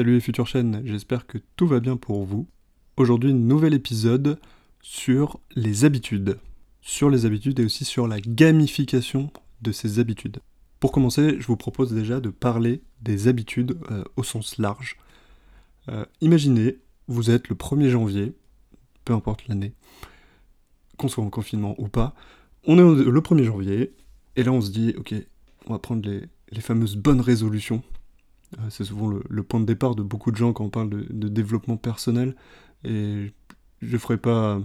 Salut les futures chaînes, j'espère que tout va bien pour vous. Aujourd'hui, nouvel épisode sur les habitudes. Sur les habitudes et aussi sur la gamification de ces habitudes. Pour commencer, je vous propose déjà de parler des habitudes euh, au sens large. Euh, imaginez, vous êtes le 1er janvier, peu importe l'année, qu'on soit en confinement ou pas, on est le 1er janvier, et là on se dit, ok, on va prendre les, fameuses bonnes résolutions c'est souvent le, point de départ de beaucoup de gens quand on parle de, développement personnel. Et je ne ferai pas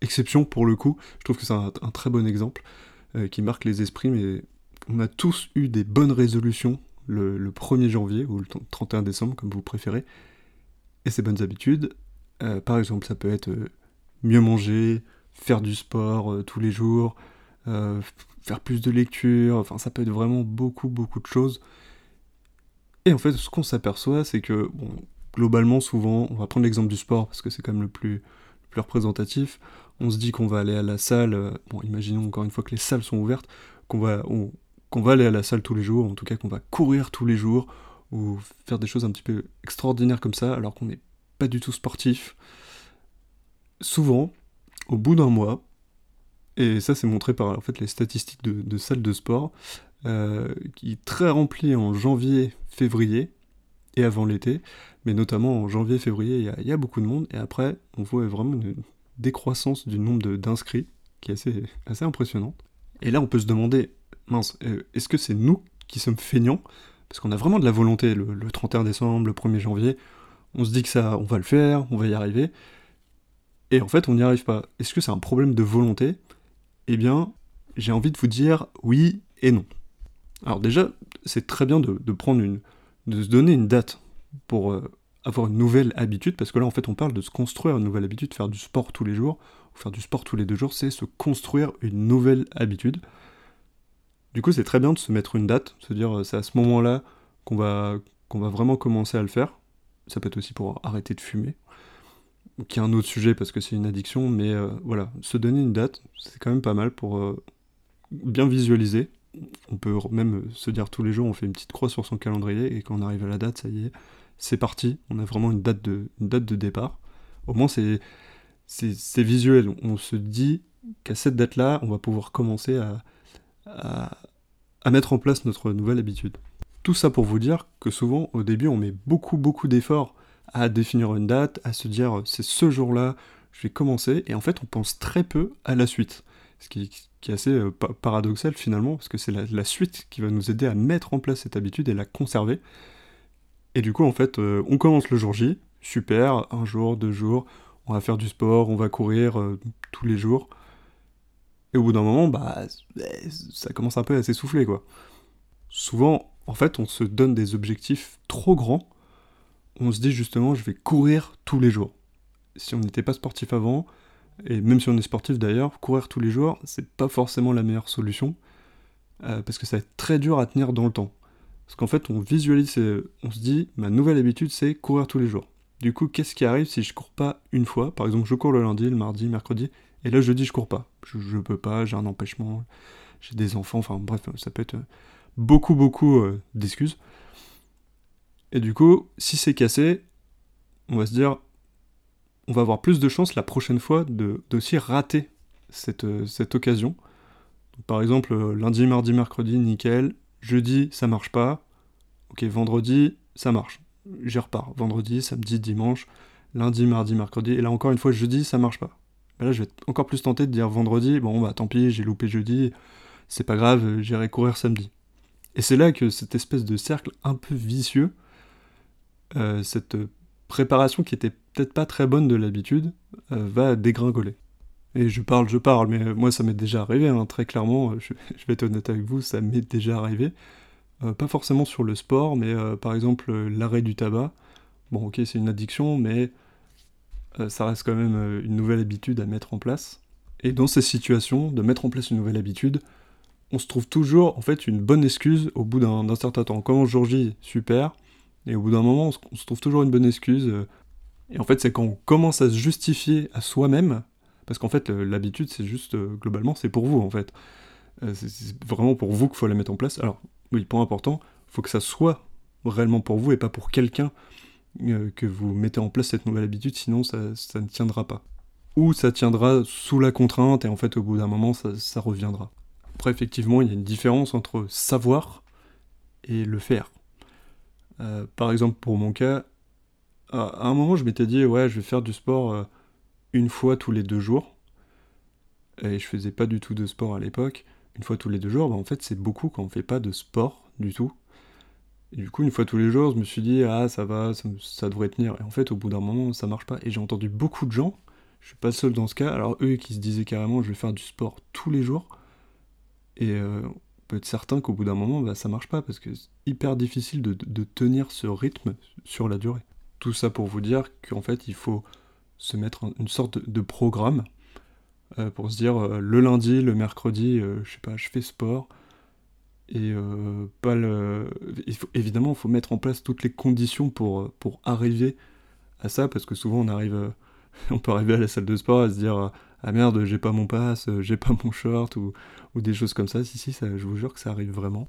exception pour le coup. Je trouve que c'est un, très bon exemple euh, qui marque les esprits. Mais on a tous eu des bonnes résolutions le, 1er janvier ou le 31 décembre, comme vous préférez. Et ces bonnes habitudes, euh, par exemple, ça peut être mieux manger, faire du sport tous les jours, faire plus de lecture. Enfin, ça peut être vraiment beaucoup, beaucoup de choses. Et en fait, ce qu'on s'aperçoit, c'est que, bon, globalement, souvent, on va prendre l'exemple du sport parce que c'est quand même le plus, plus représentatif. On se dit qu'on va aller à la salle, euh, bon, imaginons encore une fois que les salles sont ouvertes, qu'on va, qu'on va aller à la salle tous les jours, en tout cas qu'on va courir tous les jours, ou faire des choses un petit peu extraordinaires comme ça, alors qu'on n'est pas du tout sportif. Souvent, au bout d'un mois, et ça c'est montré par en fait les statistiques de salles de sport, euh, qui est très rempli en janvier, février et avant l'été, mais notamment en janvier, février, il y, a beaucoup de monde, et après, on voit vraiment une décroissance du nombre d'inscrits qui est assez, assez impressionnante. Et là, on peut se demander, mince, euh, est-ce que c'est nous qui sommes feignants? Parce qu'on a vraiment de la volonté, le, 31 décembre, le 1er janvier, on se dit que ça, on va le faire, on va y arriver, et en fait, on n'y arrive pas. Est-ce que c'est un problème de volonté? Eh bien, j'ai envie de vous dire oui et non. Alors déjà, c'est très bien de, prendre une, de se donner une date pour euh, avoir une nouvelle habitude, parce que là en fait on parle de se construire une nouvelle habitude, faire du sport tous les jours, ou faire du sport tous les deux jours, c'est se construire une nouvelle habitude. Du coup c'est très bien de se mettre une date, se dire euh, c'est à ce moment-là qu'on va, qu'on va vraiment commencer à le faire. Ça peut être aussi pour arrêter de fumer, qui est un autre sujet parce que c'est une addiction, mais euh, voilà, se donner une date, c'est quand même pas mal pour bien visualiser on peut même se dire tous les jours, on fait une petite croix sur son calendrier et quand on arrive à la date, ça y est, c'est parti. On a vraiment une date de, départ. Au moins, c'est, c'est, visuel. On se dit qu'à cette date-là, on va pouvoir commencer à, à, mettre en place notre nouvelle habitude. Tout ça pour vous dire que souvent, au début, on met beaucoup, beaucoup d'efforts à définir une date, à se dire c'est ce jour-là, je vais commencer, et en fait, on pense très peu à la suite. Ce qui, est assez euh, paradoxal finalement, parce que c'est la, suite qui va nous aider à mettre en place cette habitude et la conserver. Et du coup, en fait, euh, on commence le jour J, super, un jour, deux jours, on va faire du sport, on va courir euh, tous les jours. Et au bout d'un moment, bah, ça commence un peu à s'essouffler, quoi. Souvent, en fait, on se donne des objectifs trop grands. On se dit justement, je vais courir tous les jours. Si on n'était pas sportif avant, et même si on est sportif d'ailleurs, courir tous les jours, c'est pas forcément la meilleure solution, euh, parce que ça va être très dur à tenir dans le temps. Parce qu'en fait, on visualise, on se dit, ma nouvelle habitude, c'est courir tous les jours. Du coup, qu'est-ce qui arrive si je cours pas une fois? Par exemple, je cours le lundi, le mardi, mercredi, et là, jeudi, je cours pas. Je, je peux pas, j'ai un empêchement, j'ai des enfants, enfin bref, ça peut être beaucoup, beaucoup euh, d'excuses. Et du coup, si c'est cassé, on va se dire, on va avoir plus de chances la prochaine fois d'aussi rater cette, euh, occasion. par exemple, euh, lundi, mardi, mercredi, nickel. Jeudi, ça marche pas. Ok, vendredi, ça marche. J'y repars. Vendredi, samedi, dimanche, lundi, mardi, mercredi. Et là, encore une fois, jeudi, ça marche pas. là, je vais être encore plus tenté de dire vendredi, bon, bah tant pis, j'ai loupé jeudi, c'est pas grave, j'irai courir samedi. Et c'est là que cette espèce de cercle un peu vicieux, euh, cette préparation qui était peut-être pas très bonne de l'habitude euh, va dégringoler. Et je parle, je parle, mais moi ça m'est déjà arrivé, hein, très clairement, je, vais être honnête avec vous, ça m'est déjà arrivé. Euh, pas forcément sur le sport, mais euh, par exemple l'arrêt du tabac. Bon ok c'est une addiction, mais ça reste quand même une nouvelle habitude à mettre en place. Et dans ces situations, de mettre en place une nouvelle habitude, on se trouve toujours en fait une bonne excuse au bout d'un certain temps. Comme jour J, super, et au bout d'un moment, on se, trouve toujours une bonne excuse. Euh, et en fait, c'est quand on commence à se justifier à soi-même, parce qu'en fait, l'habitude, c'est juste, euh, globalement, c'est pour vous, en fait. Euh, c'est vraiment pour vous qu'il faut la mettre en place. Alors, oui, point important, il faut que ça soit réellement pour vous et pas pour quelqu'un que vous mettez en place cette nouvelle habitude, sinon ça, ne tiendra pas. Ou ça tiendra sous la contrainte et en fait au bout d'un moment ça, reviendra. Après effectivement il y a une différence entre savoir et le faire. Euh, par exemple pour mon cas, à un moment je m'étais dit ouais je vais faire du sport euh, une fois tous les deux jours. Et je faisais pas du tout de sport à l'époque. Une fois tous les deux jours, bah, en fait c'est beaucoup quand on fait pas de sport du tout. Et du coup, une fois tous les jours, je me suis dit, ah, ça va, ça, devrait tenir. Et en fait, au bout d'un moment, ça marche pas. Et j'ai entendu beaucoup de gens, je suis pas seul dans ce cas, alors eux qui se disaient carrément, je vais faire du sport tous les jours. Et euh, être certain qu'au bout d'un moment, bah, ça marche pas, parce que c'est hyper difficile de, tenir ce rythme sur la durée. Tout ça pour vous dire qu'en fait, il faut se mettre une sorte de programme euh, pour se dire, euh, le lundi, le mercredi, je sais pas, je fais sport et euh, pas le... évidemment, il faut mettre en place toutes les conditions pour, pour arriver à ça, parce que souvent on arrive, on peut arriver à la salle de sport à se dire ah merde, j'ai pas mon pass, j'ai pas mon short ou, ou, des choses comme ça. Si si, je vous jure que ça arrive vraiment.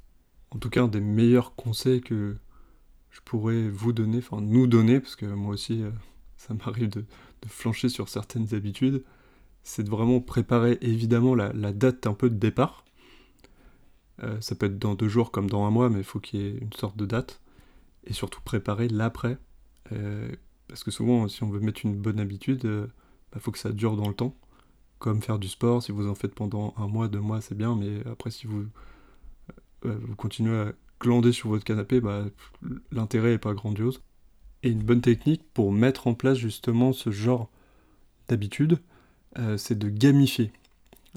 En tout cas, un des meilleurs conseils que je pourrais vous donner, enfin nous donner, parce que moi aussi, euh, ça m'arrive de, de, flancher sur certaines habitudes, c'est de vraiment préparer évidemment la, la date un peu de départ euh, ça peut être dans deux jours comme dans un mois, mais il faut qu'il y ait une sorte de date. Et surtout préparer l'après. Euh, parce que souvent, si on veut mettre une bonne habitude, il euh, bah, faut que ça dure dans le temps. Comme faire du sport, si vous en faites pendant un mois, deux mois, c'est bien, mais après, si vous, vous continuez à glander sur votre canapé, bah, l'intérêt n'est pas grandiose. Et une bonne technique pour mettre en place justement ce genre d'habitude, c'est de gamifier.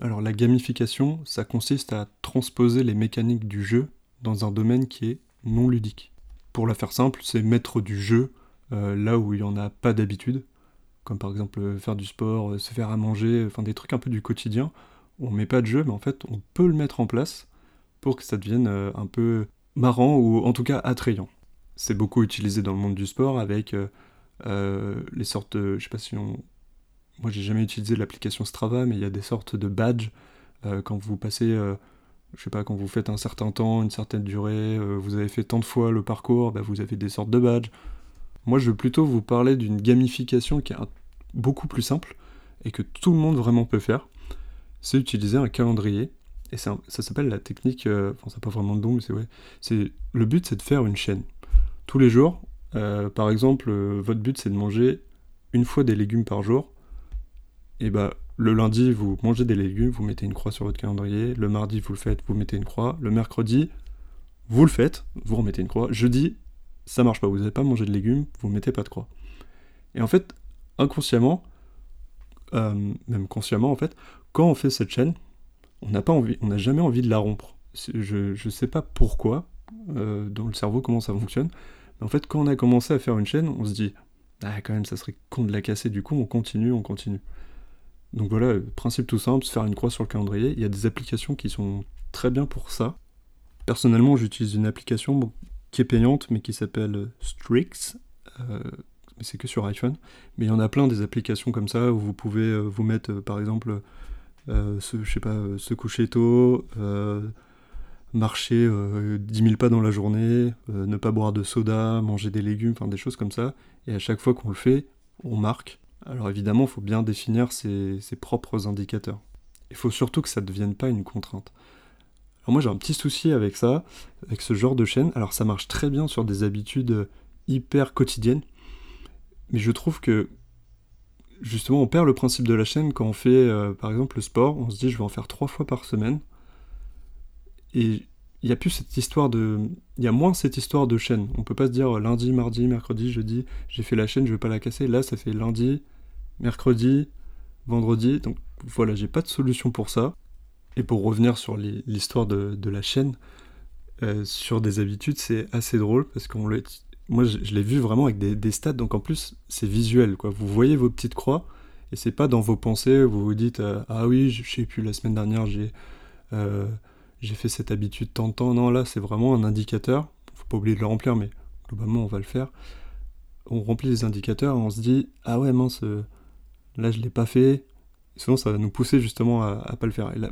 Alors la gamification, ça consiste à transposer les mécaniques du jeu dans un domaine qui est non ludique. Pour la faire simple, c'est mettre du jeu euh, là où il n'y en a pas d'habitude, comme par exemple euh, faire du sport, euh, se faire à manger, enfin des trucs un peu du quotidien. On met pas de jeu, mais en fait on peut le mettre en place pour que ça devienne un peu marrant ou en tout cas attrayant. C'est beaucoup utilisé dans le monde du sport avec les sortes, de, je sais pas si on, moi j'ai jamais utilisé l'application Strava, mais il y a des sortes de badges quand vous passez, euh, je sais pas, quand vous faites un certain temps, une certaine durée, vous avez fait tant de fois le parcours, bah, vous avez des sortes de badges. Moi je veux plutôt vous parler d'une gamification qui est beaucoup plus simple et que tout le monde vraiment peut faire. C'est utiliser un calendrier. Et ça, s'appelle la technique, enfin ça n'a pas vraiment de nom, mais c'est ouais. Le but c'est de faire une chaîne. Tous les jours, par exemple, votre but c'est de manger une fois des légumes par jour et bah le lundi vous mangez des légumes, vous mettez une croix sur votre calendrier, le mardi vous le faites, vous mettez une croix, le mercredi vous le faites, vous remettez une croix, jeudi ça marche pas, vous n'avez pas mangé de légumes, vous mettez pas de croix. Et en fait, inconsciemment, euh, même consciemment en fait, quand on fait cette chaîne, on n'a pas envie, on n'a jamais envie de la rompre. Je, je sais pas pourquoi, euh, dans le cerveau comment ça fonctionne, mais en fait quand on a commencé à faire une chaîne, on se dit ah quand même ça serait con de la casser, du coup on continue, on continue. Donc voilà, principe tout simple, se faire une croix sur le calendrier. Il y a des applications qui sont très bien pour ça. Personnellement, j'utilise une application qui est payante, mais qui s'appelle Strix. Euh, mais c'est que sur iPhone. Mais il y en a plein des applications comme ça où vous pouvez euh, vous mettre, euh, par exemple, je sais pas, se coucher tôt, marcher 10 000 pas dans la journée, ne pas boire de soda, manger des légumes, enfin des choses comme ça. Et à chaque fois qu'on le fait, on marque alors évidemment, il faut bien définir ses, propres indicateurs. Il faut surtout que ça ne devienne pas une contrainte. Alors moi j'ai un petit souci avec ça, avec ce genre de chaîne. Alors ça marche très bien sur des habitudes hyper quotidiennes, mais je trouve que justement on perd le principe de la chaîne quand on fait euh, par exemple le sport, on se dit je vais en faire trois fois par semaine. Et il n'y a plus cette histoire de. Il y a moins cette histoire de chaîne. On peut pas se dire lundi, mardi, mercredi, jeudi, j'ai fait la chaîne, je vais pas la casser. Là, ça fait lundi, mercredi, vendredi. Donc voilà, j'ai pas de solution pour ça. Et pour revenir sur l'histoire de, la chaîne, euh, sur des habitudes, c'est assez drôle parce qu'on Moi, je, l'ai vu vraiment avec des, stats, donc en plus, c'est visuel, quoi. Vous voyez vos petites croix, et c'est pas dans vos pensées, vous vous dites euh, Ah oui, je, sais plus, la semaine dernière, j'ai euh, fait cette habitude tant temps. Non, là, c'est vraiment un indicateur. Faut pas oublier de le remplir, mais globalement, on va le faire. On remplit les indicateurs et on se dit Ah ouais, mince, là je l'ai pas fait, sinon ça va nous pousser justement à, à pas le faire. Et là,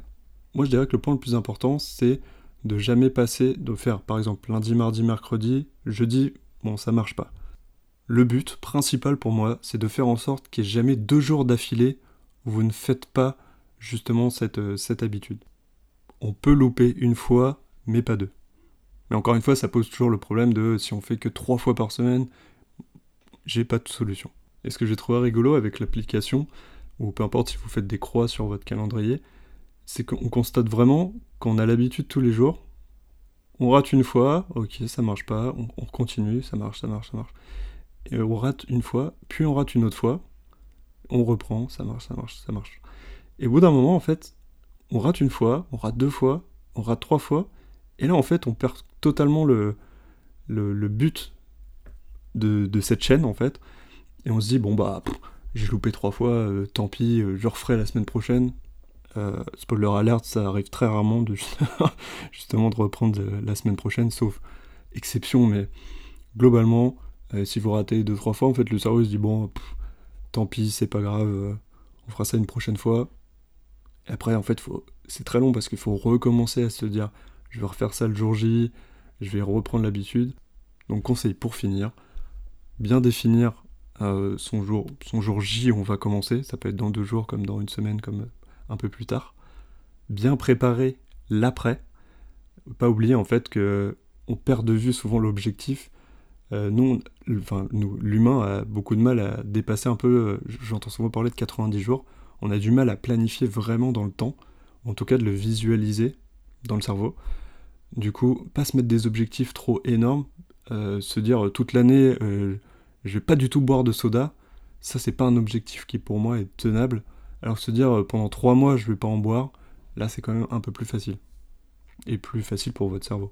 moi je dirais que le point le plus important, c'est de jamais passer, de faire par exemple lundi, mardi, mercredi, jeudi, bon ça marche pas. Le but principal pour moi, c'est de faire en sorte qu'il n'y ait jamais deux jours d'affilée où vous ne faites pas justement cette, euh, cette habitude. On peut louper une fois, mais pas deux. Mais encore une fois, ça pose toujours le problème de si on fait que trois fois par semaine, j'ai pas de solution. Et ce que j'ai trouvé rigolo avec l'application, ou peu importe si vous faites des croix sur votre calendrier, c'est qu'on constate vraiment qu'on a l'habitude tous les jours. On rate une fois, ok, ça marche pas, on, continue, ça marche, ça marche, ça marche. On rate une fois, puis on rate une autre fois, on reprend, ça marche, ça marche, ça marche. Et au bout d'un moment, en fait, on rate une fois, on rate deux fois, on rate trois fois, et là, en fait, on perd totalement le, le, but de, cette chaîne, en fait. Et on se dit, bon, bah, j'ai loupé trois fois, euh, tant pis, euh, je referai la semaine prochaine. Euh, spoiler alert, ça arrive très rarement de justement de reprendre la semaine prochaine, sauf exception, mais globalement, si vous ratez deux trois fois, en fait, le cerveau se dit bon, tant pis, c'est pas grave, on fera ça une prochaine fois. Et après, en fait, c'est très long parce qu'il faut recommencer à se dire je vais refaire ça le jour J, je vais reprendre l'habitude. Donc conseil pour finir, bien définir euh, son, jour, son jour J on va commencer, ça peut être dans deux jours comme dans une semaine comme un peu plus tard. Bien préparer l'après, pas oublier en fait que on perd de vue souvent l'objectif. Euh, nous, l'humain a beaucoup de mal à dépasser un peu, euh, j'entends souvent parler de 90 jours, on a du mal à planifier vraiment dans le temps, en tout cas de le visualiser dans le cerveau. Du coup, pas se mettre des objectifs trop énormes, euh, se dire toute l'année je vais pas du tout boire de soda, ça c'est pas un objectif qui pour moi est tenable. Alors se dire pendant trois mois je vais pas en boire, là c'est quand même un peu plus facile. Et plus facile pour votre cerveau.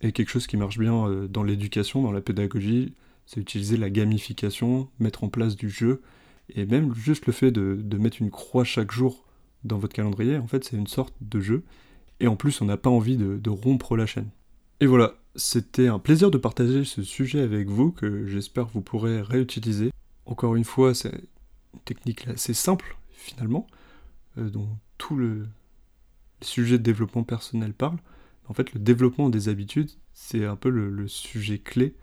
Et quelque chose qui marche bien dans l'éducation, dans la pédagogie, c'est utiliser la gamification, mettre en place du jeu, et même juste le fait de, de mettre une croix chaque jour dans votre calendrier, en fait c'est une sorte de jeu et en plus on n'a pas envie de, rompre la chaîne. Et voilà, c'était un plaisir de partager ce sujet avec vous que j'espère vous pourrez réutiliser. Encore une fois, c'est une technique assez simple finalement, euh, dont tout le, sujet de développement personnel parle. En fait, le développement des habitudes, c'est un peu le, sujet clé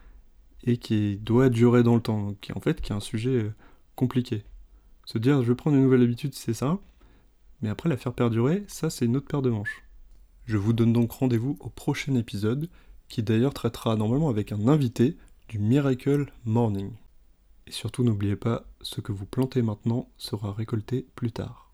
et qui doit durer dans le temps, qui en fait qui est un sujet euh, compliqué. Se dire je vais prendre une nouvelle habitude, c'est ça, mais après la faire perdurer, ça c'est une autre paire de manches. Je vous donne donc rendez-vous au prochain épisode, qui d'ailleurs traitera normalement avec un invité du Miracle Morning. Et surtout n'oubliez pas, ce que vous plantez maintenant sera récolté plus tard.